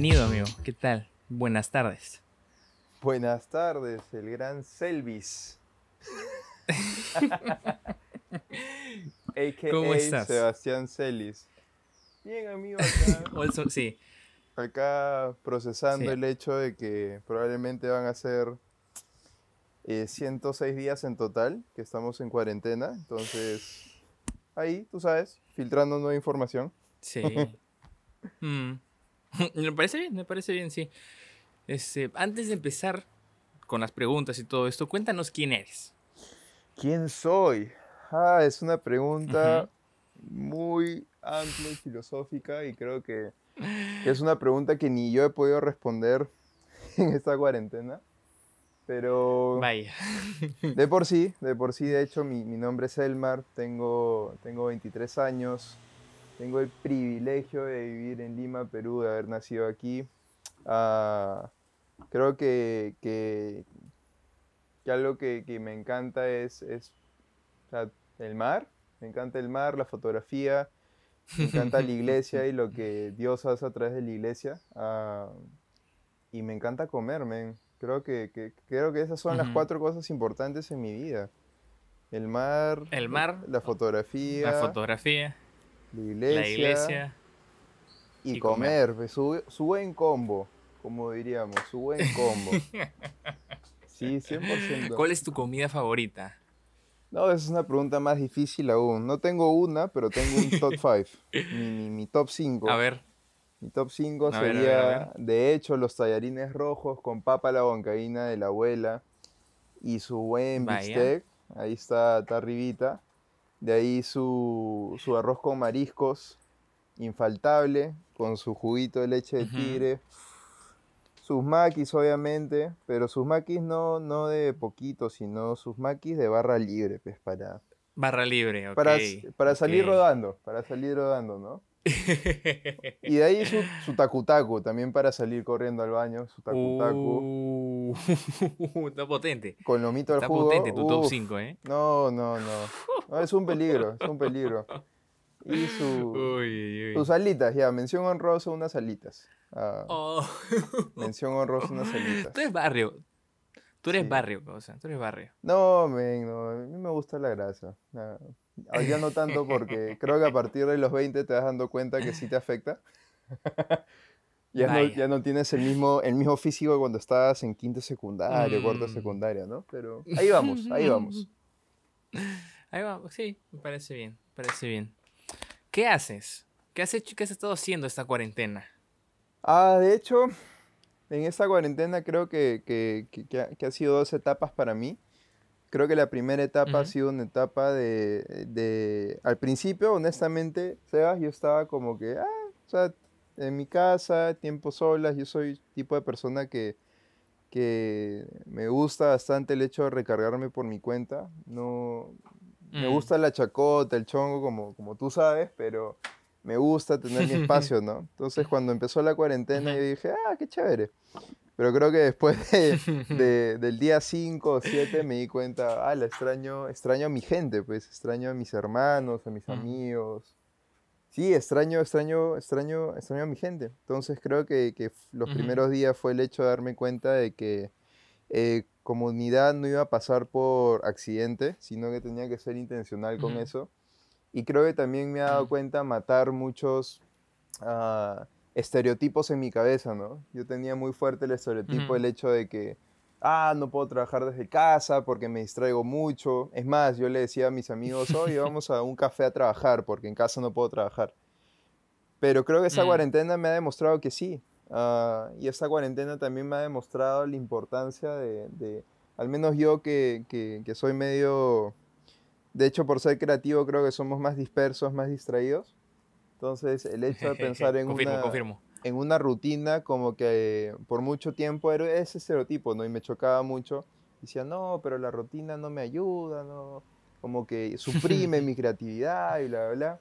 Bienvenido, amigo. ¿Qué tal? Buenas tardes. Buenas tardes, el gran Selvis. AKA ¿Cómo estás? Sebastián Celis. Bien, amigo, acá, Also- sí, acá procesando Sí. el hecho de que probablemente van a ser eh, 106 días en total que estamos en cuarentena. Entonces, ahí, tú sabes, filtrando nueva información. sí. Mm. Me parece bien, me parece bien, sí. Este, antes de empezar con las preguntas y todo esto, cuéntanos quién eres. ¿Quién soy? Ah, es una pregunta muy amplia y filosófica y creo que, que es una pregunta que ni yo he podido responder en esta cuarentena. Pero Vaya. de por sí, de por sí, de hecho, mi, mi nombre es Elmar, tengo, tengo 23 años, tengo el privilegio de vivir en Lima, Perú, de haber nacido aquí. Ah, creo que, que, que algo que, que me encanta es, es o sea, el mar, me encanta el mar, la fotografía, me encanta la iglesia y lo que Dios hace a través de la iglesia. ah, y me encanta comer, men. Creo que, que- creo que esas son las cuatro cosas importantes en mi vida. El mar, El mar, la fotografía, La fotografía, la iglesia, la iglesia. y, y comer. comer. pues, su, su buen combo, como diríamos, su buen combo. Sí, 100%. ¿Cuál es tu comida favorita? No, esa es una pregunta más difícil aún. No tengo una, pero tengo un top 5. Mi, mi- mi top 5. A ver, Mi top 5 A ver, a ver, sería, a de hecho, los tallarines rojos con papa a la huancaína de la abuela y su buen Vaya. bistec. Ahí está, está arribita. De ahí su, su arroz con mariscos, infaltable, con su juguito de leche de tigre. Sus maquis, obviamente, pero sus maquis no, no de poquito, sino sus maquis de barra libre, pues, para, barra libre, ok. para, para salir rodando, para salir rodando, ¿no? Y de ahí su, su tacu-tacu, también para salir corriendo al baño, su tacu-tacu. Uh, está potente. Con lomito al Está jugo. potente tu top uf, 5, ¿eh? No, no, no. No, es un peligro, es un peligro. Y su, Uy, uy, uy. sus alitas, ya, mención honrosa, unas alitas. Ah, Oh. Mención honrosa, unas alitas. Tú eres barrio. Tú eres Sí. barrio, o sea, tú eres barrio. No, men, no, a mí me gusta la grasa. Ya no tanto porque creo que a partir de los 20 te vas dando cuenta que sí te afecta. ya, no, Vaya. ya no tienes el mismo, el mismo físico cuando estabas en quinto secundaria, cuarto Mm. secundaria, ¿no? Pero ahí vamos, ahí vamos. Ahí va, sí, me parece bien, me parece bien. ¿Qué haces? ¿Qué has hecho? ¿Qué has estado haciendo esta cuarentena? Ah, de hecho, en esta cuarentena creo que, que- que- que ha, que ha sido dos etapas para mí. Creo que la primera etapa ha Ujú. sido una etapa de, de- Al principio, honestamente, Sebas, yo estaba como que, ah, o sea, en mi casa, tiempo solas, yo soy tipo de persona que, que me gusta bastante el hecho de recargarme por mi cuenta. No, me Mm. gusta la chacota, el chongo, como, como tú sabes, pero me gusta tener mi espacio, ¿no? Entonces, cuando empezó la cuarentena, yo dije, ah, qué chévere. Pero creo que después de- de- del día 5 o 7 me di cuenta, ah, la extraño, extraño a mi gente, pues, extraño a mis hermanos, a mis amigos. Sí, extraño, extraño, extraño, extraño a mi gente. Entonces creo que, que los primeros días fue el hecho de darme cuenta de que eh, comunidad no iba a pasar por accidente, sino que tenía que ser intencional con eso. Y creo que también me he dado cuenta matar muchos ah, estereotipos en mi cabeza, ¿no? Yo tenía muy fuerte el estereotipo, Ujú. el hecho de que, ah, no puedo trabajar desde casa porque me distraigo mucho. Es más, yo le decía a mis amigos, oye, vamos a un café a trabajar porque en casa no puedo trabajar. Pero creo que esta Mm. cuarentena me ha demostrado que sí. ah, y esta cuarentena también me ha demostrado la importancia de, de- al menos yo que, que- que soy medio, de hecho por ser creativo creo que somos más dispersos, más distraídos. Entonces el hecho de pensar en confirmo, una, confirmo. en una rutina como que por mucho tiempo era ese estereotipo, ¿no? Y me chocaba mucho. Decía, no, pero la rutina no me ayuda, ¿no? Como que suprime mi creatividad y bla, bla, bla.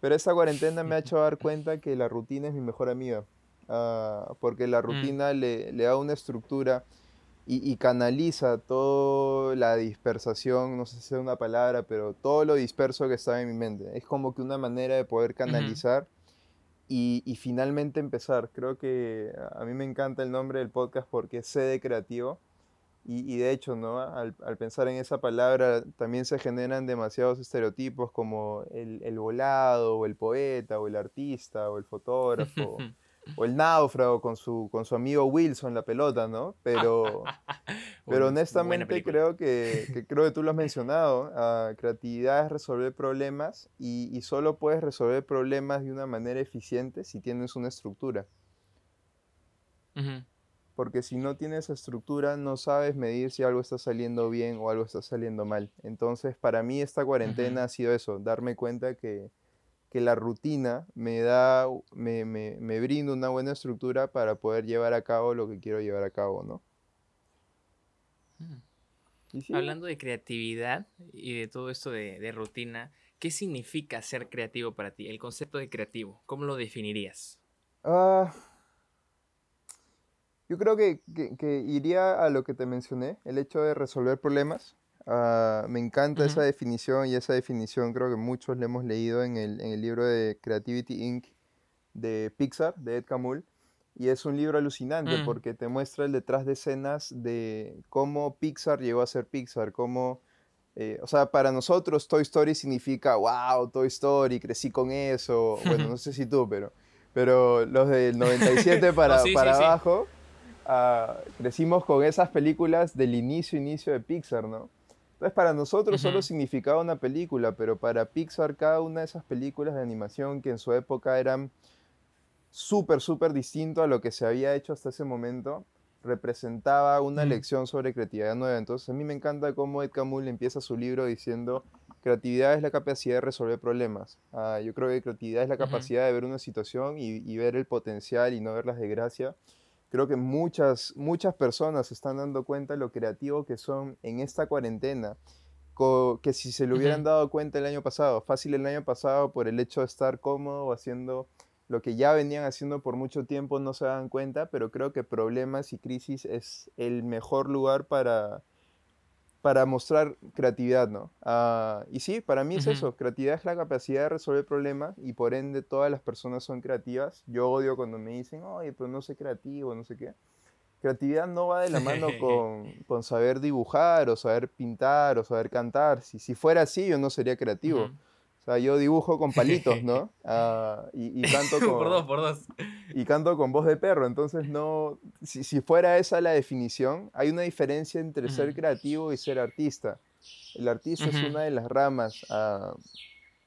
Pero esta cuarentena me ha hecho dar cuenta que la rutina es mi mejor amiga. ah, porque la rutina le, le da una estructura y, y canaliza toda la dispersación, no sé si es una palabra, pero todo lo disperso que estaba en mi mente. Es como que una manera de poder canalizar y, finalmente empezar. Creo que a mí me encanta el nombre del podcast porque es sede creativo. Y, de hecho, ¿no? Al, pensar en esa palabra también se generan demasiados estereotipos como el, el volado, o el poeta, o el artista, o el fotógrafo. o el náufrago con su, con su amigo Wilson, la pelota, ¿no? Pero, pero honestamente creo que, creo que tú lo has mencionado, ah, creatividad es resolver problemas y, solo puedes resolver problemas de una manera eficiente si tienes una estructura. Porque si no tienes estructura no sabes medir si algo está saliendo bien o algo está saliendo mal. Entonces para mí esta cuarentena ha sido eso, darme cuenta que que la rutina me da, me, me, brinda una buena estructura para poder llevar a cabo lo que quiero llevar a cabo, ¿no? Mm. Hablando de creatividad y de todo esto de, rutina, ¿qué significa ser creativo para ti? El concepto de creativo, ¿cómo lo definirías? Ah, yo creo que, que, iría a lo que te mencioné, el hecho de resolver problemas. Ah, me encanta esa definición y esa definición creo que muchos le hemos leído en el, en el, libro de Creativity Inc. de Pixar, de Ed Camul. Y es un libro alucinante mm. porque te muestra el detrás de escenas de cómo Pixar llegó a ser Pixar, cómo... Eh, o sea, para nosotros Toy Story significa, wow, Toy Story, crecí con eso. Bueno, no sé si tú, pero, pero los del 97 para, para abajo, ah, crecimos con esas películas del inicio, inicio de Pixar, ¿no? Entonces, para nosotros solo significaba una película, pero para Pixar cada una de esas películas de animación que en su época eran súper, súper distinto a lo que se había hecho hasta ese momento, representaba una lección sobre creatividad nueva. Entonces, a mí me encanta cómo Ed Camul empieza su libro diciendo, creatividad es la capacidad de resolver problemas. Ah, yo creo que creatividad es la capacidad de ver una situación y, y, ver el potencial y no ver las desgracias creo que muchas, muchas personas se están dando cuenta de lo creativo que son en esta cuarentena, que si se lo hubieran dado cuenta el año pasado, fácil el año pasado por el hecho de estar cómodo haciendo lo que ya venían haciendo por mucho tiempo no se dan cuenta, pero creo que problemas y crisis es el mejor lugar para, para mostrar creatividad, ¿no? Ah, y sí, para mí es eso, creatividad es la capacidad de resolver problemas y por ende todas las personas son creativas. Yo odio cuando me dicen, oye, pero no soy creativo, no sé qué. Creatividad no va de la mano con, con saber dibujar o saber pintar o saber cantar. Si, si fuera así, yo no sería creativo. O sea, yo dibujo con palitos, ¿no? Ah, y, canto con... por dos, por dos. Y canto con voz de perro. Entonces, no... Si, si fuera esa la definición, hay una diferencia entre ser creativo y ser artista. El artista es una de las ramas ah,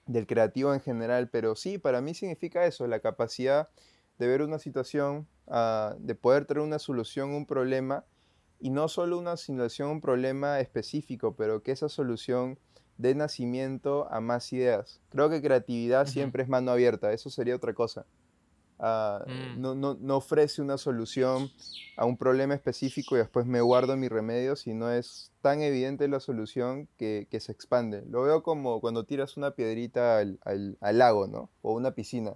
del creativo en general, pero sí, para mí significa eso, la capacidad de ver una situación, ah, de poder traer una solución a un problema, y no solo una situación, un problema específico, pero que esa solución de nacimiento a más ideas. Creo que creatividad siempre es mano abierta, eso sería otra cosa. Ah, mm. no, no, ofrece una solución a un problema específico y después me guardo mi remedio, sino es tan evidente la solución que, se expande. Lo veo como cuando tiras una piedrita al, lago, ¿no? O una piscina.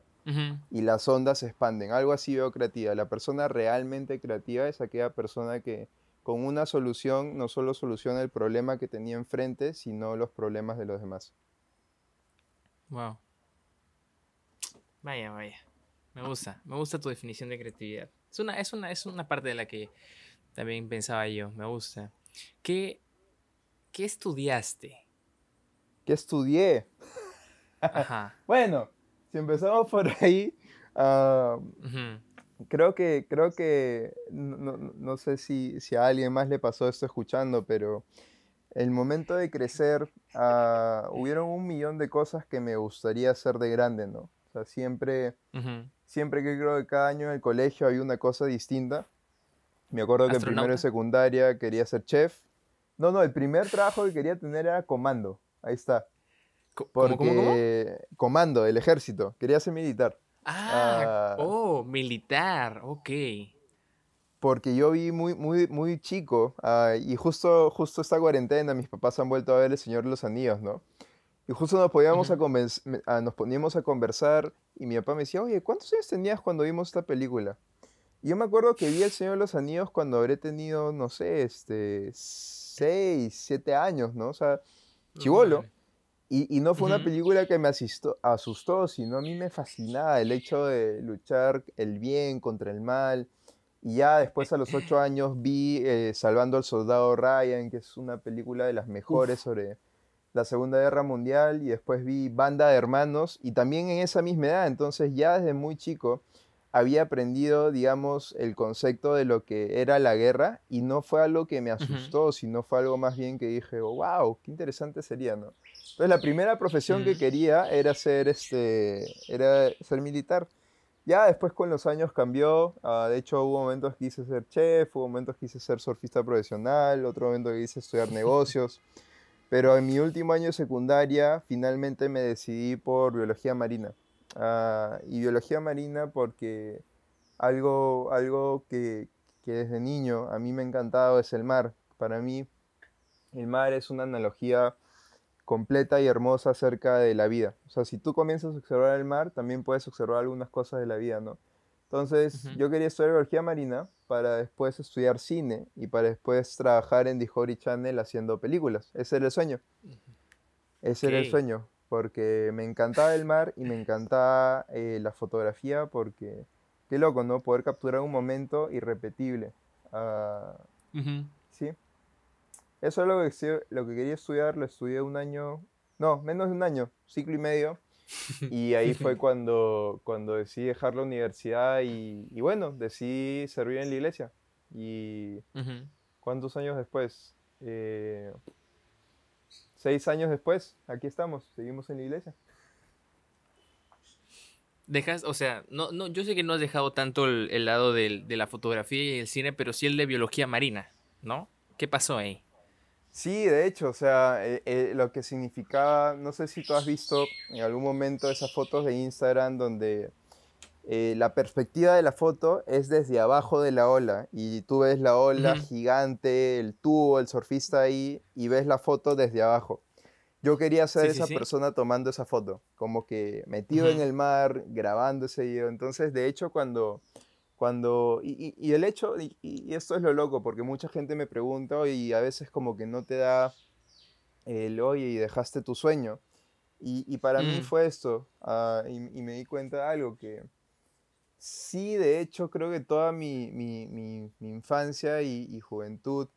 Y las ondas se expanden. Algo así veo creativa. La persona realmente creativa es aquella persona que, con una solución no solo soluciona el problema que tenía enfrente, sino los problemas de los demás. Wow. Vaya, vaya. Me gusta, me gusta tu definición de creatividad. Es una, es una, es una parte de la que también pensaba yo, me gusta. ¿Qué, qué estudiaste? ¿Qué estudié? Ajá. bueno, si empezamos por ahí, uh, creo que, creo que, no, sé si, a alguien más le pasó esto escuchando, pero el momento de crecer, uh, hubieron un millón de cosas que me gustaría hacer de grande, ¿no? Sea, siempre, siempre que creo que cada año en el colegio había una cosa distinta. Me acuerdo que en primero de secundaria quería ser chef. No, no, el primer trabajo que quería tener era comando. Ahí está. Porque, ¿Cómo, cómo, Comando, el ejército. Quería ser militar. Ah, ah, oh, militar, ok. Porque yo vi muy, muy, muy chico, ah, y justo, justo esta cuarentena, mis papás han vuelto a ver El Señor de los Anillos, ¿no? Y justo nos, podíamos a nos poníamos a conversar, y mi papá me decía, oye, ¿cuántos años tenías cuando vimos esta película? Y yo me acuerdo que vi El Señor de los Anillos cuando habré tenido, no sé, este, seis, siete años, ¿no? O sea, chivolo. Y, no fue una película que me asistó, asustó, sino a mí me fascinaba el hecho de luchar el bien contra el mal. Y ya después a los ocho años vi eh, Salvando al Soldado Ryan, que es una película de las mejores sobre la Segunda Guerra Mundial. Y después vi Banda de Hermanos, y también en esa misma edad. Entonces ya desde muy chico había aprendido, digamos, el concepto de lo que era la guerra y no fue algo que me asustó, sino fue algo más bien que dije, wow, qué interesante sería, ¿no? Entonces la primera profesión que quería era ser, este, era ser militar. Ya después con los años cambió, ah, de hecho hubo momentos que quise ser chef, hubo momentos que quise ser surfista profesional, otro momento que quise estudiar negocios, pero en mi último año de secundaria finalmente me decidí por biología marina. Ah, y biología marina porque algo, algo que, que desde niño a mí me ha encantado es el mar. Para mí el mar es una analogía completa y hermosa acerca de la vida. O sea, si tú comienzas a observar el mar, también puedes observar algunas cosas de la vida, ¿no? Entonces, yo quería estudiar biología marina para después estudiar cine y para después trabajar en Discovery Channel haciendo películas. Ese era el sueño. Ese era el sueño, porque me encantaba el mar y me encantaba eh, la fotografía porque, qué loco, ¿no? Poder capturar un momento irrepetible. Uh, Sí. Eso es lo que, lo que quería estudiar, lo estudié un año, no, menos de un año, ciclo y medio. Y ahí fue cuando, cuando decidí dejar la universidad y, y bueno, decidí servir en la iglesia. Y ¿cuántos años después? Eh, seis años después, aquí estamos, seguimos en la iglesia. Dejas, o sea, no, no, yo sé que no has dejado tanto el, lado de la fotografía y el cine, pero sí el de biología marina, ¿no? ¿Qué pasó ahí? Sí, de hecho, o sea, eh, eh, lo que significaba, no sé si tú has visto en algún momento esas fotos de Instagram donde eh, la perspectiva de la foto es desde abajo de la ola y tú ves la ola gigante, el tubo, el surfista ahí y ves la foto desde abajo. Yo quería ser esa persona tomando esa foto, como que metido en el mar, grabando ese video. Entonces, de hecho, cuando cuando, y, el hecho, y, esto es lo loco, porque mucha gente me pregunta y a veces como que no te da el oye y dejaste tu sueño. Y, para mí mm. fue esto, ah, y, me di cuenta de algo que sí, de hecho, creo que toda mi, mi, mi, infancia y, juventud,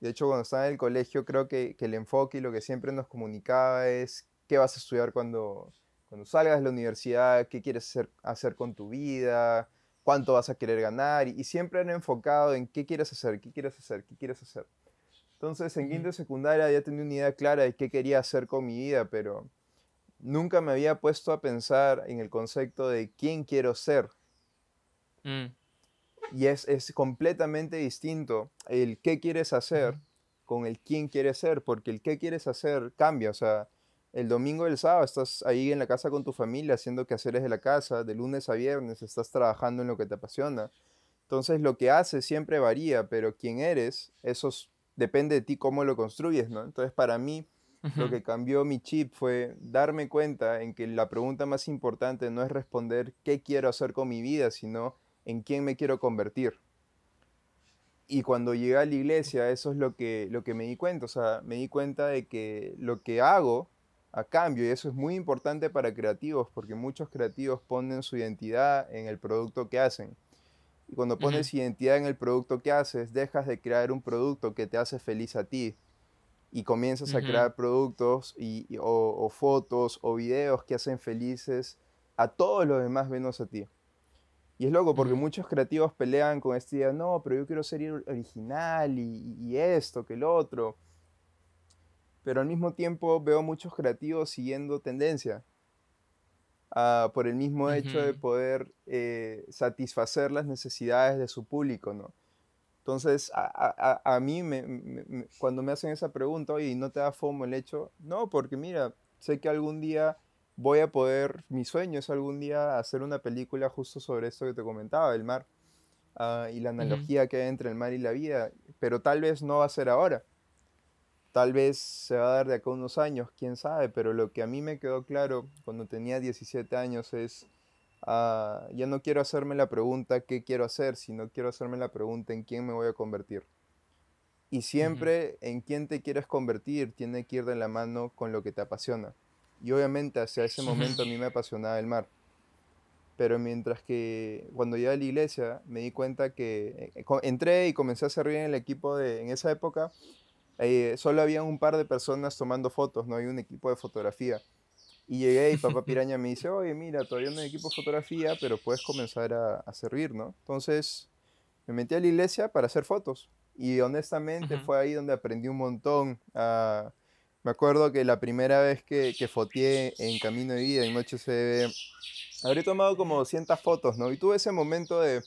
de hecho, cuando estaba en el colegio, creo que, que, el enfoque y lo que siempre nos comunicaba es qué vas a estudiar cuando, cuando salgas de la universidad, qué quieres hacer, hacer con tu vida, cuánto vas a querer ganar y, siempre han enfocado en qué quieres hacer, qué quieres hacer, qué quieres hacer. Entonces en quinto secundaria ya tenía una idea clara de qué quería hacer con mi vida, pero nunca me había puesto a pensar en el concepto de quién quiero ser. Mm. Y es, es, completamente distinto el qué quieres hacer con el quién quieres ser, porque el qué quieres hacer cambia. O sea, el domingo y el sábado estás ahí en la casa con tu familia haciendo quehaceres de la casa, de lunes a viernes estás trabajando en lo que te apasiona. Entonces lo que haces siempre varía, pero quién eres, eso depende de ti cómo lo construyes, ¿no? Entonces para mí lo que cambió mi chip fue darme cuenta en que la pregunta más importante no es responder qué quiero hacer con mi vida, sino en quién me quiero convertir. Y cuando llegué a la iglesia, eso es lo que, lo que me di cuenta. O sea, me di cuenta de que lo que hago a cambio, y eso es muy importante para creativos, porque muchos creativos ponen su identidad en el producto que hacen. Y cuando pones identidad en el producto que haces, dejas de crear un producto que te hace feliz a ti y comienzas a crear productos y, o, fotos o videos que hacen felices a todos los demás menos a ti. Y es loco porque muchos creativos pelean con esta idea, no, pero yo quiero ser original y, y esto, que el otro pero al mismo tiempo veo muchos creativos siguiendo tendencia. Ah, por el mismo hecho de poder eh, satisfacer las necesidades de su público, ¿no? Entonces, a, a, a mí, me, cuando me hacen esa pregunta, oye, ¿no te da fomo el hecho? No, porque mira, sé que algún día voy a poder, mi sueño es algún día hacer una película justo sobre esto que te comentaba, el mar, ah, y la analogía que hay entre el mar y la vida, pero tal vez no va a ser ahora Tal vez se va a dar de acá unos años, quién sabe, pero lo que a mí me quedó claro cuando tenía 17 años es, uh, ya no quiero hacerme la pregunta qué quiero hacer, sino quiero hacerme la pregunta en quién me voy a convertir. Y siempre en quién te quieres convertir tiene que ir de la mano con lo que te apasiona. Y obviamente hacia ese momento a mí me apasionaba el mar. Pero mientras que cuando llegué a la iglesia me di cuenta que eh, entré y comencé a servir en el equipo de, en esa época, eh, solo había un par de personas tomando fotos, no había un equipo de fotografía. Y llegué y papá Piraña me dice, oye, mira, todavía no hay equipo de fotografía, pero puedes comenzar a, a servir, ¿no? Entonces me metí a la iglesia para hacer fotos. Y honestamente fue ahí donde aprendí un montón. Ah, me acuerdo que la primera vez que, que foteé en Camino de Vida, en Noche se habré tomado como 200 fotos, ¿no? Y tuve ese momento de,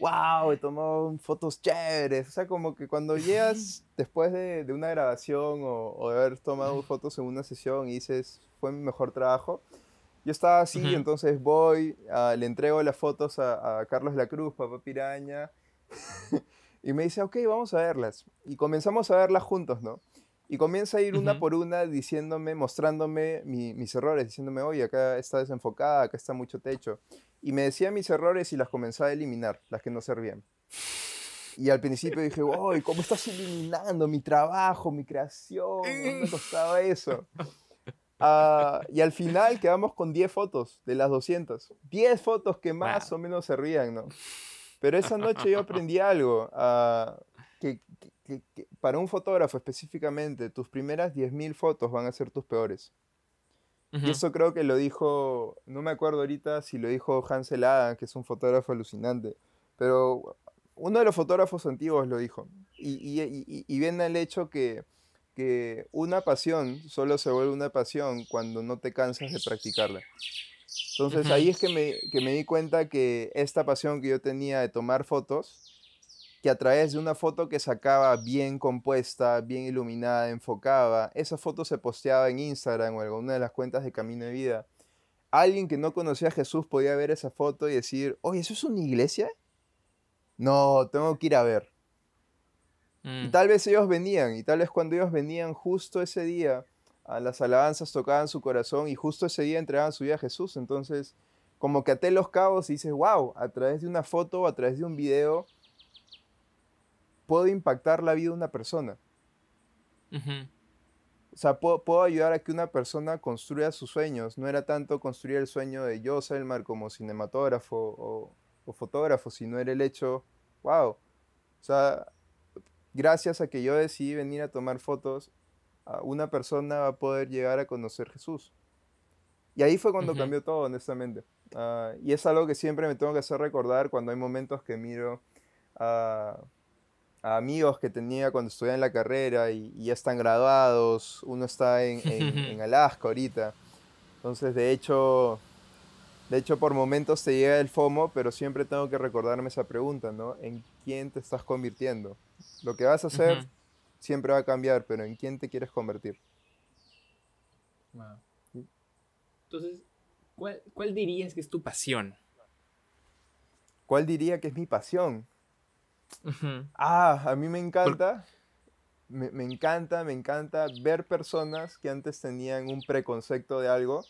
wow, he tomado fotos chéveres. O sea, como que cuando llegas después de, de una grabación o, o, de haber tomado fotos en una sesión y dices, fue mi mejor trabajo. Yo estaba así, entonces voy, ah, le entrego las fotos a, a Carlos La Cruz, papá Piraña, y me dice, ok, vamos a verlas. Y comenzamos a verlas juntos, ¿no? Y comienza a ir una por una diciéndome, mostrándome mis errores, diciéndome, oye, acá está desenfocada, acá está mucho techo. Y me decía mis errores y las comenzaba a eliminar, las que no servían. Y al principio dije, uy, ¿cómo estás eliminando mi trabajo, mi creación? ¿No me costaba eso? Uh, y al final quedamos con 10 fotos de las 200. 10 fotos que más o menos servían, ¿no? Pero esa noche yo aprendí algo, uh, que, que, que, para un fotógrafo específicamente, tus primeras 10.000 fotos van a ser tus peores. Uh -huh. Y eso creo que lo dijo, no me acuerdo ahorita si lo dijo Hansel Adam, que es un fotógrafo alucinante, pero uno de los fotógrafos antiguos lo dijo. Y, y, y, y viene el hecho que, que una pasión solo se vuelve una pasión cuando no te cansas de practicarla. Entonces ahí es que me, que me di cuenta que esta pasión que yo tenía de tomar fotos, que a través de una foto que sacaba bien compuesta, bien iluminada, enfocaba, esa foto se posteaba en Instagram o en alguna de las cuentas de Camino de Vida. Alguien que no conocía a Jesús podía ver esa foto y decir, oye, ¿eso es una iglesia? No, tengo que ir a ver. Mm. Y tal vez ellos venían, y tal vez cuando ellos venían justo ese día, a las alabanzas tocaban su corazón y justo ese día entregaban su vida a Jesús. Entonces, como que até los cabos y dices, wow, a través de una foto o a través de un video, puedo impactar la vida de una persona. Uh -huh. O sea, puedo, puedo, ayudar a que una persona construya sus sueños. No era tanto construir el sueño de yo, Selmar, como cinematógrafo o, o fotógrafo, sino era el hecho, wow. O sea, gracias a que yo decidí venir a tomar fotos, una persona va a poder llegar a conocer Jesús. Y ahí fue cuando uh -huh. cambió todo, honestamente. Uh, y es algo que siempre me tengo que hacer recordar cuando hay momentos que miro a, a amigos que tenía cuando estudiaba en la carrera y, y ya están graduados. Uno está en, en, en, Alaska ahorita. Entonces, de hecho, de hecho, por momentos te llega el FOMO, pero siempre tengo que recordarme esa pregunta, ¿no? ¿En quién te estás convirtiendo? Lo que vas a hacer... Uh -huh siempre va a cambiar, pero ¿en quién te quieres convertir? Wow. Entonces, ¿cuál, ¿cuál, dirías que es tu pasión? ¿Cuál diría que es mi pasión? Uh -huh. Ah, a mí me encanta, Por... me, me, encanta, me encanta ver personas que antes tenían un preconcepto de algo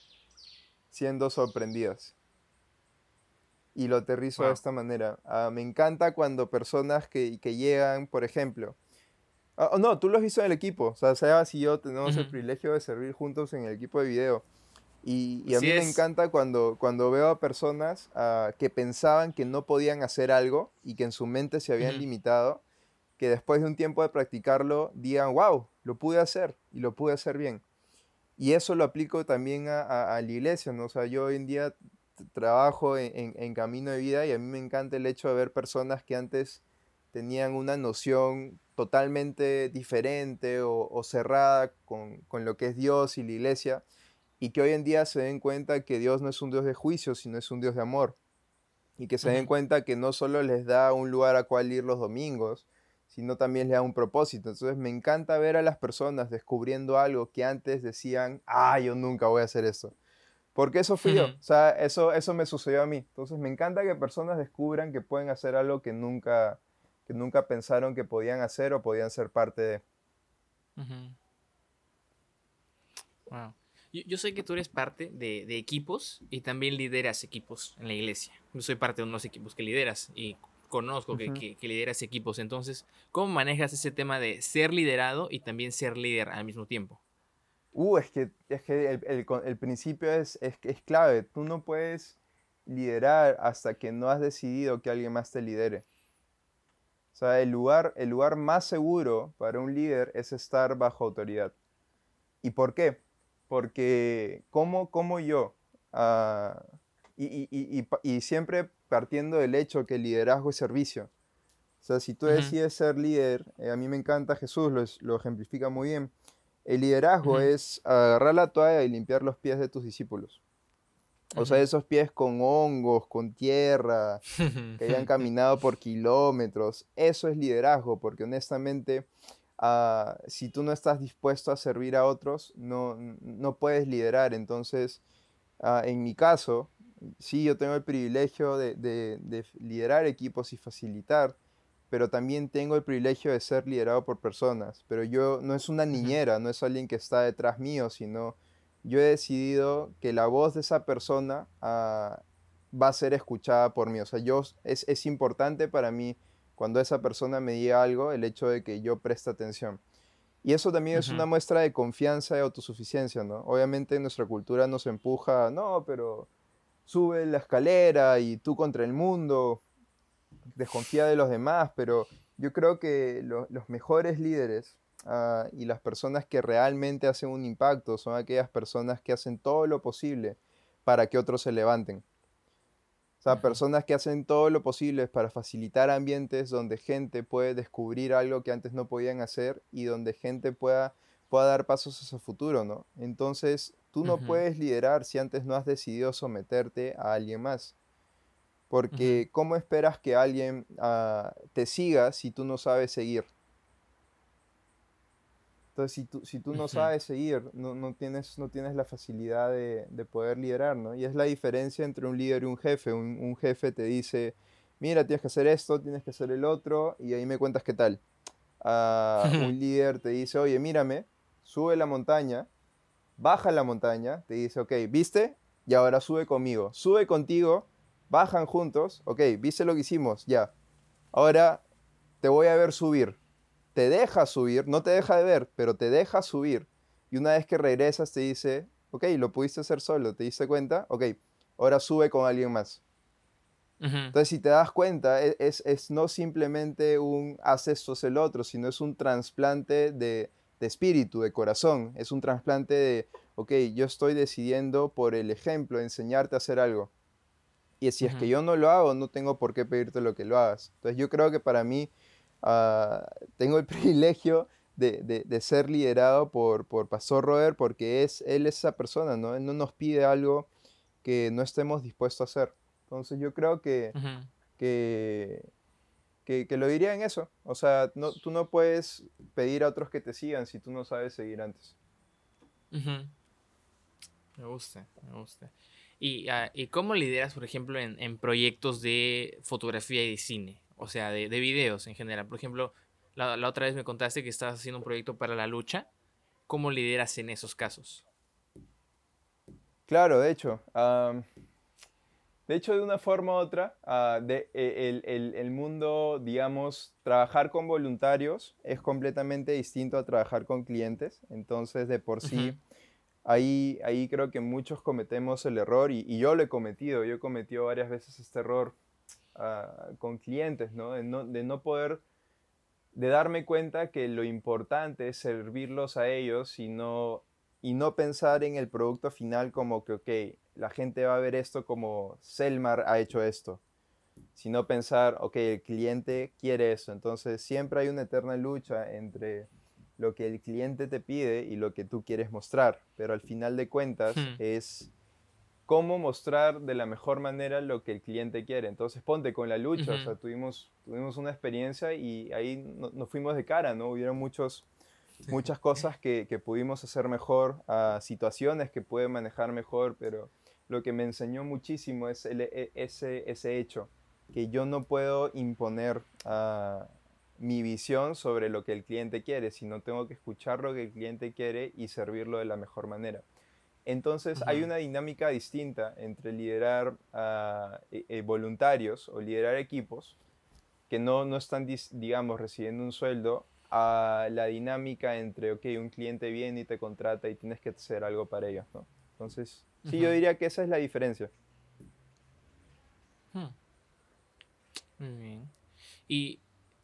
siendo sorprendidas. Y lo aterrizo wow. de esta manera. Uh, me encanta cuando personas que, que llegan, por ejemplo, Oh, no, tú lo has visto en el equipo. O sea, Sebas y yo tenemos uh -huh. el privilegio de servir juntos en el equipo de video. Y, y a mí es. me encanta cuando, cuando veo a personas uh, que pensaban que no podían hacer algo y que en su mente se habían uh -huh. limitado, que después de un tiempo de practicarlo digan, wow, lo pude hacer y lo pude hacer bien. Y eso lo aplico también a, a, a la iglesia, ¿no? O sea, yo hoy en día trabajo en, en, en Camino de Vida y a mí me encanta el hecho de ver personas que antes tenían una noción totalmente diferente o, o cerrada con, con, lo que es Dios y la iglesia, y que hoy en día se den cuenta que Dios no es un Dios de juicio, sino es un Dios de amor. Y que se den cuenta que no solo les da un lugar a cual ir los domingos, sino también les da un propósito. Entonces me encanta ver a las personas descubriendo algo que antes decían, ah, yo nunca voy a hacer eso. Porque eso fui uh -huh. yo, o sea, eso, eso me sucedió a mí. Entonces me encanta que personas descubran que pueden hacer algo que nunca, que nunca pensaron que podían hacer o podían ser parte de. Uh -huh. Wow. Yo, yo, sé que tú eres parte de, de, equipos y también lideras equipos en la iglesia. Yo soy parte de unos equipos que lideras y conozco que, que, lideras equipos. Entonces, ¿cómo manejas ese tema de ser liderado y también ser líder al mismo tiempo? Uh, es que, es que el, el, principio es, es, es clave. Tú no puedes liderar hasta que no has decidido que alguien más te lidere. O sea, el lugar, el lugar más seguro para un líder es estar bajo autoridad. ¿Y por qué? Porque como, como yo, ah, y, siempre partiendo del hecho que el liderazgo es servicio. O sea, si tú decides ser líder, eh, a mí me encanta Jesús, lo, lo ejemplifica muy bien. El liderazgo es agarrar la toalla y limpiar los pies de tus discípulos. O sea, esos pies con hongos, con tierra, que hayan caminado por kilómetros. Eso es liderazgo, porque honestamente, si tú no estás dispuesto a servir a otros, no, no puedes liderar. Entonces, ah, en mi caso, sí, yo tengo el privilegio de, de, liderar equipos y facilitar, pero también tengo el privilegio de ser liderado por personas. Pero yo no es una niñera, no es alguien que está detrás mío, sino yo he decidido que la voz de esa persona ah, va a ser escuchada por mí. O sea, yo, es, es, importante para mí cuando esa persona me diga algo, el hecho de que yo preste atención. Y eso también es una muestra de confianza y autosuficiencia, ¿no? Obviamente nuestra cultura nos empuja, no, pero sube la escalera y tú contra el mundo, desconfía de los demás, pero yo creo que los mejores líderes Ah, y las personas que realmente hacen un impacto son aquellas personas que hacen todo lo posible para que otros se levanten. O sea, personas que hacen todo lo posible para facilitar ambientes donde gente puede descubrir algo que antes no podían hacer y donde gente pueda, pueda dar pasos hacia el futuro, ¿no? Entonces, tú no puedes liderar si antes no has decidido someterte a alguien más. Porque, ¿cómo esperas que alguien ah, te siga si tú no sabes seguir? Entonces, si tú, si tú no sabes seguir, no, no, tienes, no tienes la facilidad de, de, poder liderar, ¿no? Y es la diferencia entre un líder y un jefe. Un, un, jefe te dice, mira, tienes que hacer esto, tienes que hacer el otro, y ahí me cuentas qué tal. Uh, un líder te dice, oye, mírame, sube la montaña, baja la montaña, te dice, ok, ¿viste? Y ahora sube conmigo. Sube contigo, bajan juntos, ok, ¿viste lo que hicimos? Ya. Ahora te voy a ver subir te deja subir, no te deja de ver, pero te deja subir. Y una vez que regresas te dice, ok, lo pudiste hacer solo, te diste cuenta, ok, ahora sube con alguien más. Entonces, si te das cuenta, e, es, es, no simplemente un haz esto, es el otro, sino es un trasplante de, de espíritu, de corazón. Es un trasplante de, ok, yo estoy decidiendo por el ejemplo, enseñarte a hacer algo. Y si es que yo no lo hago, no tengo por qué pedirte lo que lo hagas. Entonces, yo creo que para mí Ah, tengo el privilegio de, de, ser liderado por, por Pastor Robert porque es, él es esa persona, ¿no? Él no nos pide algo que no estemos dispuestos a hacer. Entonces yo creo que, que, que, lo diría en eso. O sea, no, tú no puedes pedir a otros que te sigan si tú no sabes seguir antes. Me gusta, me gusta. ¿Y, uh, ¿Y, cómo lideras, por ejemplo, en, en, proyectos de fotografía y de cine? O sea, de, videos en general. Por ejemplo, la, otra vez me contaste que estabas haciendo un proyecto para la lucha. ¿Cómo lideras en esos casos? Claro, de hecho. de hecho, de una forma u otra, ah, de, e, el, mundo, digamos, trabajar con voluntarios es completamente distinto a trabajar con clientes. Entonces, de por sí, ahí, ahí creo que muchos cometemos el error y, y yo lo he cometido. Yo he cometido varias veces este error con clientes, ¿no? De, ¿no? poder, de darme cuenta que lo importante es servirlos a ellos y no, y no pensar en el producto final como que, ok, la gente va a ver esto como Selmar ha hecho esto, sino pensar, ok, el cliente quiere eso. Entonces siempre hay una eterna lucha entre lo que el cliente te pide y lo que tú quieres mostrar, pero al final de cuentas hmm. es cómo mostrar de la mejor manera lo que el cliente quiere. Entonces, ponte con la lucha, o sea, tuvimos, tuvimos una experiencia y ahí nos fuimos de cara, ¿no? Hubieron muchos, muchas cosas que, que, pudimos hacer mejor, a situaciones que puede manejar mejor, pero lo que me enseñó muchísimo es e, ese, ese hecho, que yo no puedo imponer uh, mi visión sobre lo que el cliente quiere, sino tengo que escuchar lo que el cliente quiere y servirlo de la mejor manera. Entonces hay una dinámica distinta entre liderar eh, eh, voluntarios o liderar equipos que no, no están, digamos, recibiendo un sueldo, a la dinámica entre, ok, un cliente viene y te contrata y tienes que hacer algo para ellos, ¿no? Entonces, sí, yo diría que esa es la diferencia. Hmm. Muy bien. Y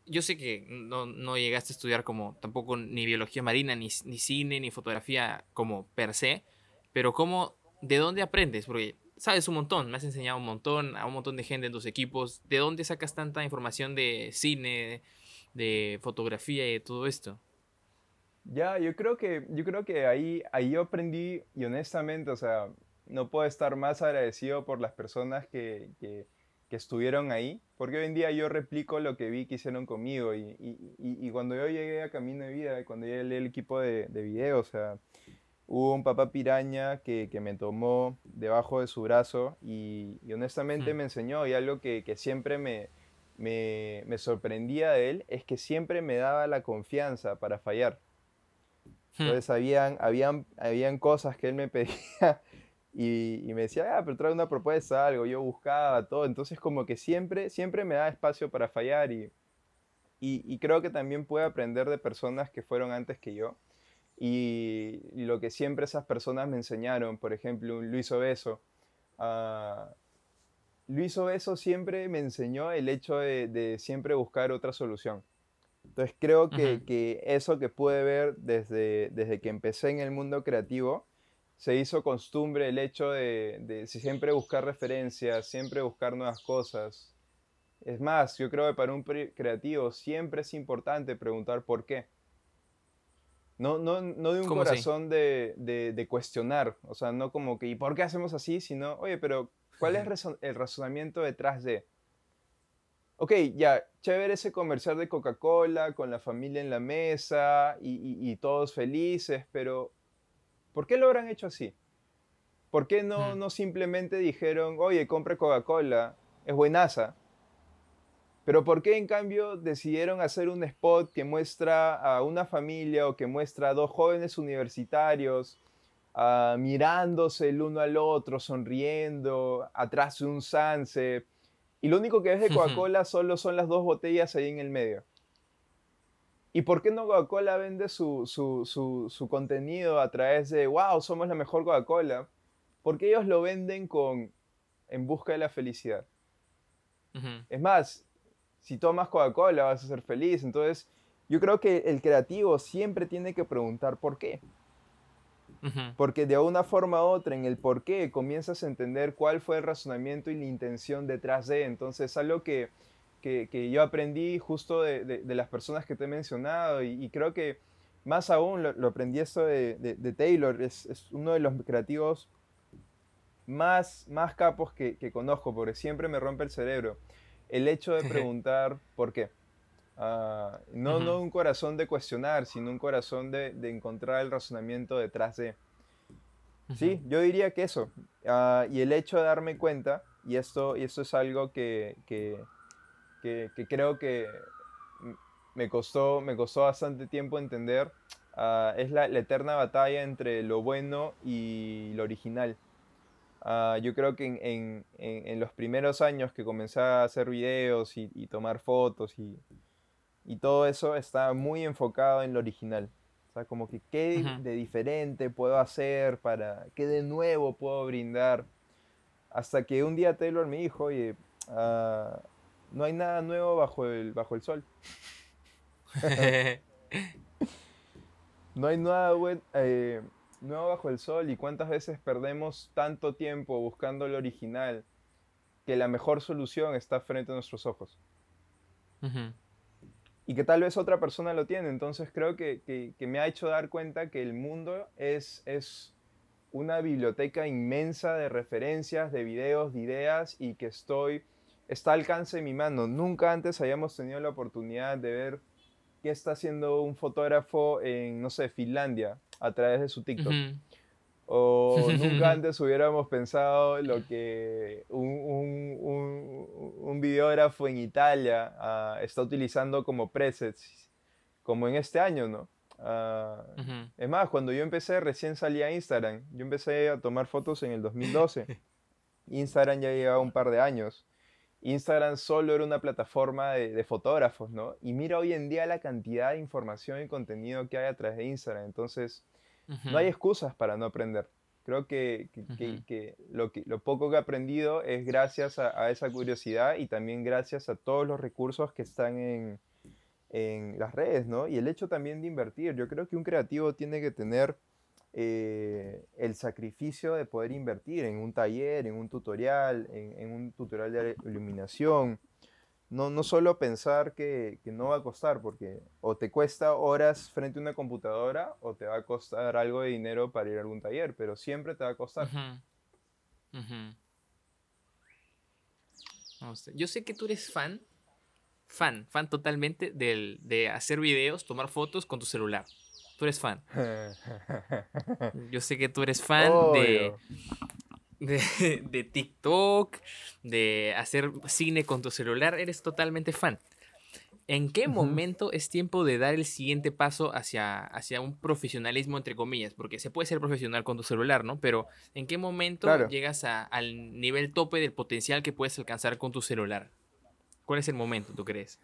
yo sé que no, no, llegaste a estudiar como tampoco ni biología marina, ni, ni, cine, ni fotografía como per se, pero ¿cómo, de dónde aprendes? Porque sabes un montón, me has enseñado un montón a un montón de gente en tus equipos. ¿De dónde sacas tanta información de cine, de fotografía y de todo esto? Ya, yo creo que, yo creo que ahí, ahí yo aprendí y honestamente, o sea, no puedo estar más agradecido por las personas que, que, que estuvieron ahí, porque hoy en día yo replico lo que vi que hicieron conmigo y, y, y, cuando yo llegué a Camino de Vida, cuando llegué al equipo de, de video, o sea, hubo un papá piraña que, que, me tomó debajo de su brazo y, honestamente mm. me enseñó y algo que, que siempre me, me, me, sorprendía de él es que siempre me daba la confianza para fallar. Hmm. Entonces habían, habían, habían cosas que él me pedía y, y me decía, ah, pero trae una propuesta, algo, yo buscaba todo, entonces como que siempre, siempre me da espacio para fallar y, y, y creo que también puedo aprender de personas que fueron antes que yo y, lo que siempre esas personas me enseñaron, por ejemplo, Luis Obeso. Uh, Luis Obeso siempre me enseñó el hecho de, de siempre buscar otra solución. Entonces creo que, que, eso que pude ver desde, desde que empecé en el mundo creativo, se hizo costumbre el hecho de, de, siempre buscar referencias, siempre buscar nuevas cosas. Es más, yo creo que para un creativo siempre es importante preguntar por qué. No, no, no de un corazón de, de, cuestionar, o sea, no como que, ¿y por qué hacemos así? Sino, oye, pero ¿cuál es el razonamiento detrás de? Ok, ya, chévere ese comercial de Coca-Cola con la familia en la mesa y, y, y, todos felices, pero ¿por qué lo habrán hecho así? ¿Por qué no, no simplemente dijeron, oye, compre Coca-Cola, es buenaza? Pero ¿por qué en cambio decidieron hacer un spot que muestra a una familia o que muestra a dos jóvenes universitarios uh, mirándose el uno al otro, sonriendo, atrás de un sunset? Y lo único que ves de Coca-Cola solo son las dos botellas ahí en el medio. ¿Y por qué no Coca-Cola vende su, su, su, su, contenido a través de, wow, somos la mejor Coca-Cola? Porque ellos lo venden con, en busca de la felicidad. Es más, si tomas Coca-Cola vas a ser feliz. Entonces, yo creo que el creativo siempre tiene que preguntar por qué. Porque de una forma u otra, en el por qué, comienzas a entender cuál fue el razonamiento y la intención detrás de. Entonces, algo que, que, que yo aprendí justo de, de, las personas que te he mencionado y, creo que más aún lo, aprendí esto de, de Taylor, es, es, uno de los creativos más, más capos que, que conozco, porque siempre me rompe el cerebro el hecho de preguntar por qué. Ah, no, no un corazón de cuestionar, sino un corazón de, de encontrar el razonamiento detrás de. Sí, yo diría que eso. Uh, y el hecho de darme cuenta, y esto, y esto es algo que, que, que, que creo que me costó, me costó bastante tiempo entender, uh, es la, la, eterna batalla entre lo bueno y lo original. Uh, yo creo que en, en, en, los primeros años que comencé a hacer videos y, y tomar fotos y, y, todo eso está muy enfocado en lo original. O sea, como que qué de diferente puedo hacer para, qué de nuevo puedo brindar. Hasta que un día Taylor me dijo, oye, uh, no hay nada nuevo bajo el, bajo el sol. no hay nada bueno. Eh, nuevo bajo el sol y cuántas veces perdemos tanto tiempo buscando lo original que la mejor solución está frente a nuestros ojos. Y que tal vez otra persona lo tiene. Entonces creo que, que, que, me ha hecho dar cuenta que el mundo es, es una biblioteca inmensa de referencias, de videos, de ideas y que estoy, está al alcance de mi mano. Nunca antes hayamos tenido la oportunidad de ver qué está haciendo un fotógrafo en, no sé, Finlandia a través de su TikTok. O nunca antes hubiéramos pensado lo que un, un, un, videógrafo en Italia uh, está utilizando como presets, como en este año, ¿no? Uh, Es más, cuando yo empecé, recién salía Instagram. Yo empecé a tomar fotos en el 2012. Instagram ya llevaba un par de años. Instagram solo era una plataforma de, fotógrafos, ¿no? Y mira hoy en día la cantidad de información y contenido que hay a través de Instagram. Entonces, no hay excusas para no aprender. Creo que, lo, que lo poco que he aprendido es gracias a, esa curiosidad y también gracias a todos los recursos que están en, en las redes, ¿no? Y el hecho también de invertir. Yo creo que un creativo tiene que tener eh, el sacrificio de poder invertir en un taller, en un tutorial, en, un tutorial de iluminación. No, no solo pensar que, no va a costar, porque o te cuesta horas frente a una computadora o te va a costar algo de dinero para ir a algún taller, pero siempre te va a costar. Yo sé que tú eres fan, fan, fan totalmente del, de hacer videos, tomar fotos con tu celular. Tú eres fan. Yo sé que tú eres fan de, de, TikTok, de hacer cine con tu celular. Eres totalmente fan. ¿En qué momento es tiempo de dar el siguiente paso hacia, hacia un profesionalismo, entre comillas? Porque se puede ser profesional con tu celular, ¿no? Pero ¿en qué momento llegas al nivel tope del potencial que puedes alcanzar con tu celular? ¿Cuál es el momento, tú crees?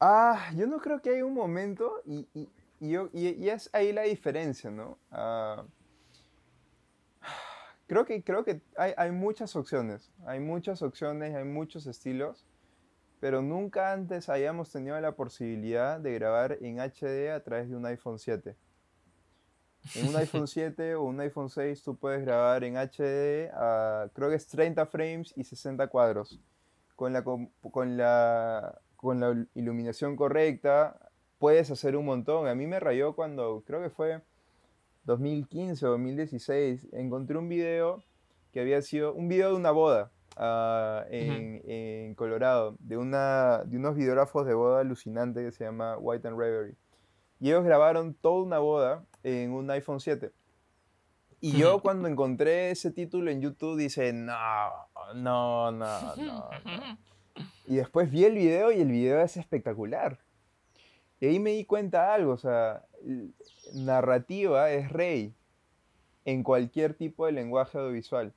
Ah, yo no creo que haya un momento y, y, es ahí la diferencia, ¿no? Ah, creo que, creo que hay, muchas opciones, hay muchas opciones, hay muchos estilos, pero nunca antes hayamos tenido la posibilidad de grabar en HD a través de un iPhone 7. En un iPhone 7 o un iPhone 6 tú puedes grabar en HD a, creo que es 30 frames y 60 cuadros. Con la, con la, con la iluminación correcta, puedes hacer un montón. A mí me rayó cuando, creo que fue 2015 o 2016, encontré un video que había sido un video de una boda ah, en, Colorado, de, una, de unos videógrafos de boda alucinante que se llama White and Reverie. Y ellos grabaron toda una boda en un iPhone 7. Y yo cuando encontré ese título en YouTube dice, no, no, no, no, no. Y después vi el video y el video es espectacular. Y ahí me di cuenta de algo, o sea, narrativa es rey en cualquier tipo de lenguaje audiovisual.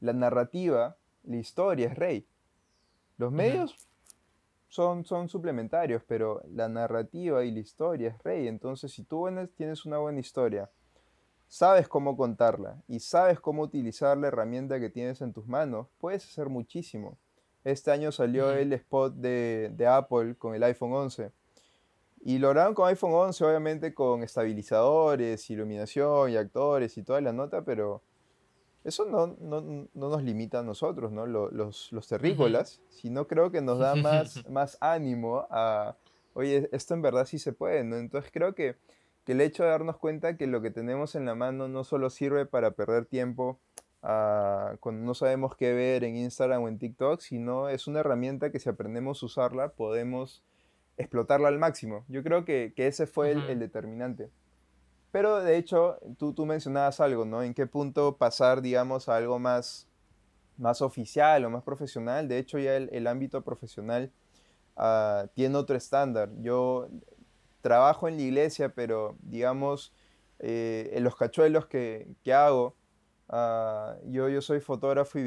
La narrativa, la historia es rey. Los medios son, son suplementarios, pero la narrativa y la historia es rey. Entonces, si tú tienes una buena historia, sabes cómo contarla y sabes cómo utilizar la herramienta que tienes en tus manos, puedes hacer muchísimo. Este año salió el spot de, Apple con el iPhone 11. Y lograron con iPhone 11, obviamente, con estabilizadores, iluminación y actores y toda la nota, pero eso no, nos limita a nosotros, ¿no? Los, los, terrícolas, sino creo que nos da más, más ánimo a, oye, esto en verdad sí se puede, ¿no? Entonces creo que, que el hecho de darnos cuenta que lo que tenemos en la mano no solo sirve para perder tiempo cuando no sabemos qué ver en Instagram o en TikTok, sino es una herramienta que si aprendemos a usarla podemos explotarla al máximo. Yo creo que, ese fue el, determinante. Pero de hecho, tú, tú mencionabas algo, ¿no? ¿En qué punto pasar, digamos, a algo más, más oficial o más profesional? De hecho, ya el, ámbito profesional ah, tiene otro estándar. Yo trabajo en la iglesia, pero digamos, eh, en los cachuelos que, que hago, Ah, yo, yo soy fotógrafo y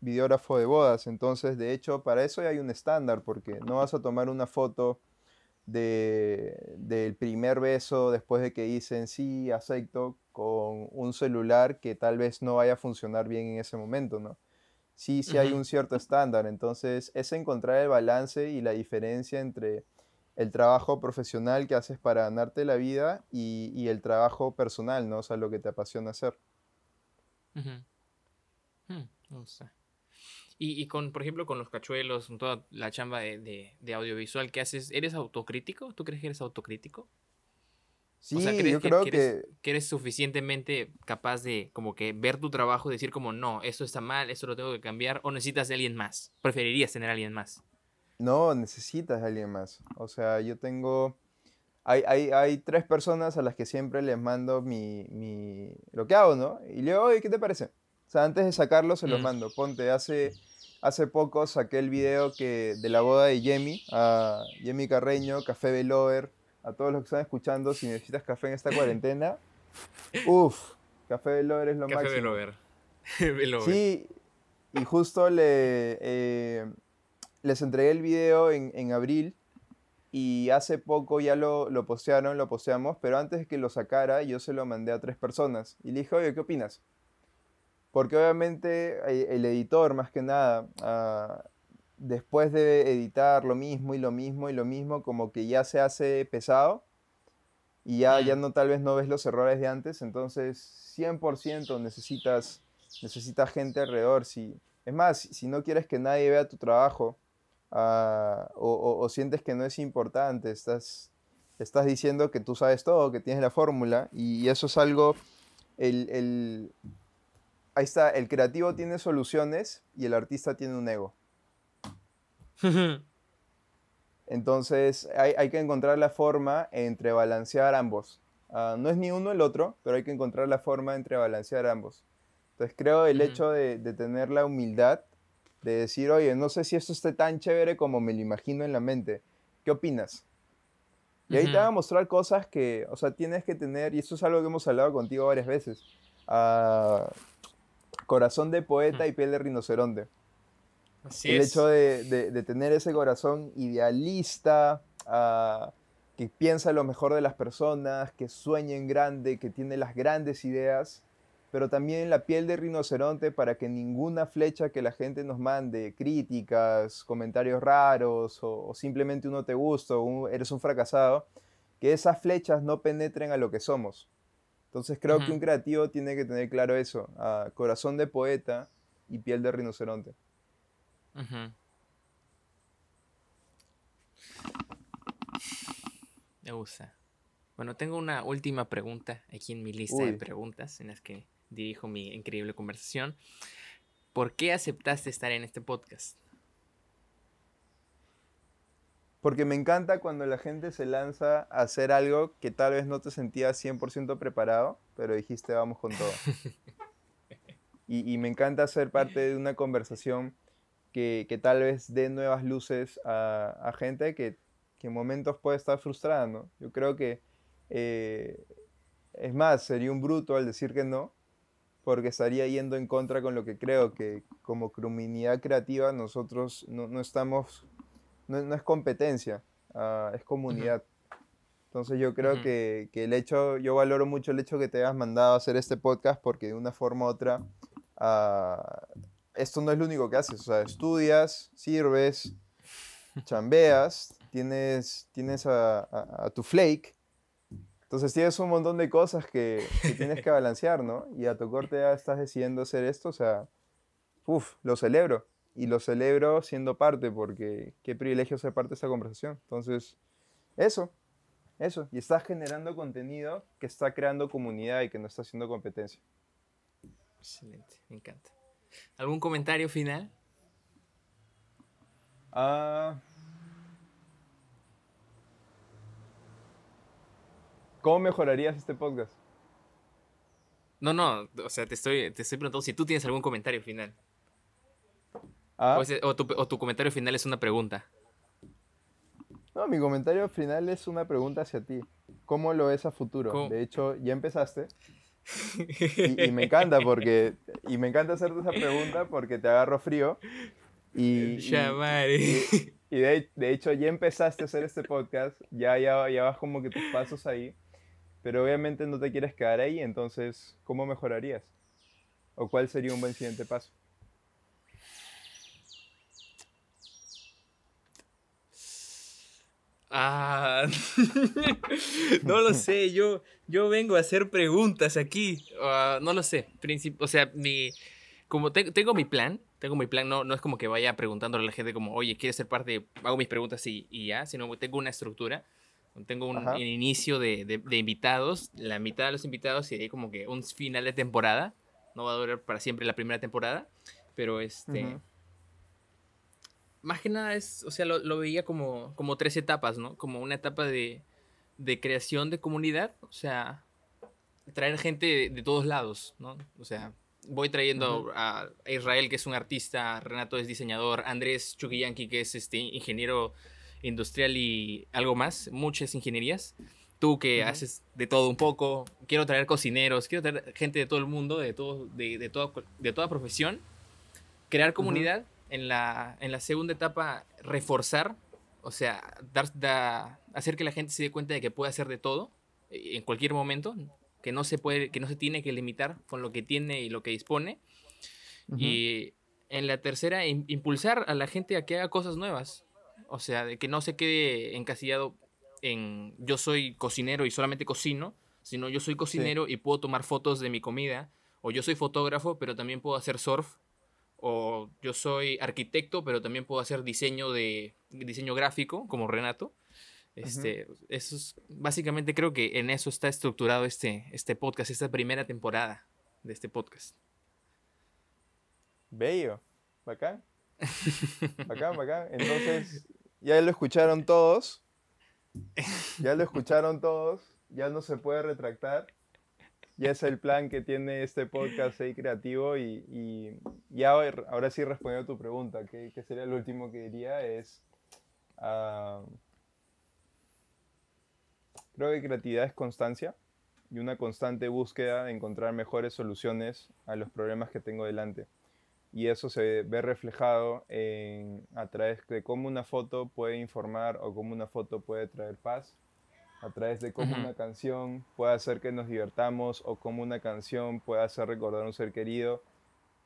videógrafo de bodas, entonces de hecho para eso hay un estándar, porque no vas a tomar una foto de, del primer beso después de que dicen sí, acepto, con un celular que tal vez no vaya a funcionar bien en ese momento, ¿no? Sí, sí hay un cierto estándar, entonces es encontrar el balance y la diferencia entre el trabajo profesional que haces para ganarte la vida y, y el trabajo personal, ¿no? O sea, lo que te apasiona hacer. Hmm, y, con, por ejemplo, con los cachuelos, con toda la chamba de, audiovisual que haces, ¿eres autocrítico? ¿Tú crees que eres autocrítico? Sí, yo creo que, que... eres, suficientemente capaz de como que ver tu trabajo y decir como, no, esto está mal, esto lo tengo que cambiar, o necesitas de alguien más? ¿Preferirías tener a alguien más? No, necesitas de alguien más. O sea, yo tengo hay, hay, hay, tres personas a las que siempre les mando mi, mi, lo que hago, ¿no? Y le digo, oye, ¿qué te parece? O sea, antes de sacarlo se los mm. mando. Ponte, hace, hace poco saqué el video que, de la boda de Yemi, a Yemi Carreño, Café Velover, a todos los que están escuchando, si necesitas café en esta cuarentena, uff, Café Velover es lo Café máximo. Velover. Sí, y justo le, eh, les entregué el video en, en, abril y hace poco ya lo, lo postearon, lo posteamos, pero antes de que lo sacara yo se lo mandé a tres personas y le dije, oye, ¿qué opinas? Porque obviamente eh, el editor, más que nada, uh, después de editar lo mismo y lo mismo y lo mismo, como que ya se hace pesado y ya, ya no tal vez no ves los errores de antes, entonces 100% necesitas, necesitas gente alrededor. Si, es más, si no quieres que nadie vea tu trabajo uh, o, o, sientes que no es importante, estás, estás diciendo que tú sabes todo, que tienes la fórmula y eso es algo, el, el, ahí está, el creativo tiene soluciones y el artista tiene un ego. Entonces hay, hay, que encontrar la forma entre balancear ambos. Uh, no es ni uno el otro, pero hay que encontrar la forma entre balancear ambos. Entonces creo el hecho de, de, tener la humildad de decir, oye, no sé si esto esté tan chévere como me lo imagino en la mente. ¿Qué opinas? Y ahí te van a mostrar cosas que, o sea, tienes que tener, y eso es algo que hemos hablado contigo varias veces, uh, corazón de poeta y piel de rinoceronte el hecho de, de, tener ese corazón idealista, uh, que piensa lo mejor de las personas, que sueña en grande, que tiene las grandes ideas, pero también la piel de rinoceronte para que ninguna flecha que la gente nos mande, críticas, comentarios raros o, o simplemente uno te gusta o eres un fracasado, que esas flechas no penetren a lo que somos. Entonces creo uh -huh. que un creativo tiene que tener claro eso, uh, corazón de poeta y piel de rinoceronte. Uh -huh. Me gusta. Bueno, tengo una última pregunta aquí en mi lista Uy. de preguntas en las que dirijo mi increíble conversación. ¿Por qué aceptaste estar en este podcast? Porque me encanta cuando la gente se lanza a hacer algo que tal vez no te sentías 100% preparado, pero dijiste vamos con todo. y, y, me encanta ser parte de una conversación que, que tal vez dé nuevas luces a, a gente que, que, en momentos puede estar frustrada, ¿no? Yo creo que, eh, es más, sería un bruto al decir que no, porque estaría yendo en contra con lo que creo, que como comunidad creativa nosotros no, no estamos, no, no, es competencia, uh, es comunidad. Entonces yo creo uh -huh. que, que, el hecho, yo valoro mucho el hecho que te hayas mandado a hacer este podcast porque de una forma u otra uh, esto no es lo único que haces, o sea, estudias, sirves, chambeas, tienes, tienes a, a, a, tu flake, entonces tienes un montón de cosas que, que tienes que balancear, ¿no? Y a tu corte ya estás decidiendo hacer esto, o sea, uff, lo celebro. Y lo celebro siendo parte, porque qué privilegio ser parte de esta conversación. Entonces, eso, eso. Y estás generando contenido que está creando comunidad y que no está haciendo competencia. Excelente, me encanta. ¿Algún comentario final? Uh, ¿Cómo mejorarías este podcast? No, no, o sea, te estoy, te estoy preguntando si tú tienes algún comentario final. ¿Ah? O, ese, o, tu, o, tu, comentario final es una pregunta. No, mi comentario final es una pregunta hacia ti. ¿Cómo lo ves a futuro? ¿Cómo? De hecho, ya empezaste. Y, y, me encanta porque y me encanta hacerte esa pregunta porque te agarro frío y, y, y de, de, hecho ya empezaste a hacer este podcast ya, ya ya vas como que tus pasos ahí pero obviamente no te quieres quedar ahí entonces cómo mejorarías o cuál sería un buen siguiente paso Ah, no lo sé, yo, yo vengo a hacer preguntas aquí. Uh, no lo sé. O sea, mi, como te tengo mi plan, tengo mi plan, no, no es como que vaya preguntándole a la gente como, oye, ¿quieres ser parte? Hago mis preguntas y, y ya, sino tengo una estructura. Tengo un, un inicio de, de, de, invitados, la mitad de los invitados y ahí como que un final de temporada. No va a durar para siempre la primera temporada, pero este... Uh -huh más que nada es, o sea, lo, lo, veía como, como tres etapas, ¿no? Como una etapa de, de creación de comunidad, o sea, traer gente de, de, todos lados, ¿no? O sea, voy trayendo uh -huh. a Israel, que es un artista, Renato es diseñador, Andrés Chuquillanqui, que es este ingeniero industrial y algo más, muchas ingenierías. Tú que uh -huh. haces de todo un poco, quiero traer cocineros, quiero traer gente de todo el mundo, de, todo, de, de, todo, de toda profesión crear comunidad. en, la, en la segunda etapa, reforzar. O sea, dar, hacer que la gente se dé cuenta de que puede hacer de todo eh, en cualquier momento. Que no se puede, que no se tiene que limitar con lo que tiene y lo que dispone. Y en la tercera, impulsar a la gente a que haga cosas nuevas. O sea, de que no se quede encasillado en yo soy cocinero y solamente cocino, sino yo soy cocinero y puedo tomar fotos de mi comida, o yo soy fotógrafo, pero también puedo hacer surf, o yo soy arquitecto, pero también puedo hacer diseño de diseño gráfico, como Renato. Este, eso es, básicamente creo que en eso está estructurado este, este podcast, esta primera temporada de este podcast. Bello, bacán. Bacán, bacán. Entonces, ya lo escucharon todos. Ya lo escucharon todos. Ya no se puede retractar. Ya es el plan que tiene este podcast ahí creativo. Y, ya ahora sí respondiendo a tu pregunta, ¿qué, sería lo último que diría? Es. Ah, creo que creatividad es constancia y una constante búsqueda de encontrar mejores soluciones a los problemas que tengo delante y eso se ve reflejado en, a través de cómo una foto puede informar o cómo una foto puede traer paz, a través de cómo una canción puede hacer que nos divertamos o cómo una canción puede hacer recordar a un ser querido,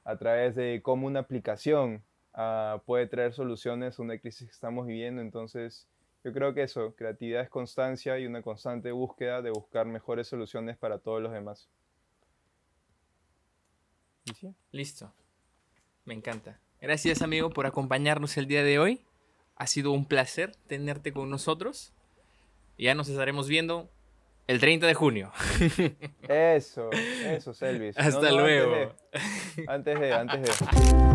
a través de cómo una aplicación ah, puede traer soluciones a una crisis que estamos viviendo. Entonces, yo creo que eso, creatividad es constancia y una constante búsqueda de buscar mejores soluciones para todos los demás. Listo. Me encanta. Gracias, amigo, por acompañarnos el día de hoy. Ha sido un placer tenerte con nosotros. Ya nos estaremos viendo el 30 de junio. Eso, eso, Selvis. Hasta luego. Antes de, antes de. Antes de.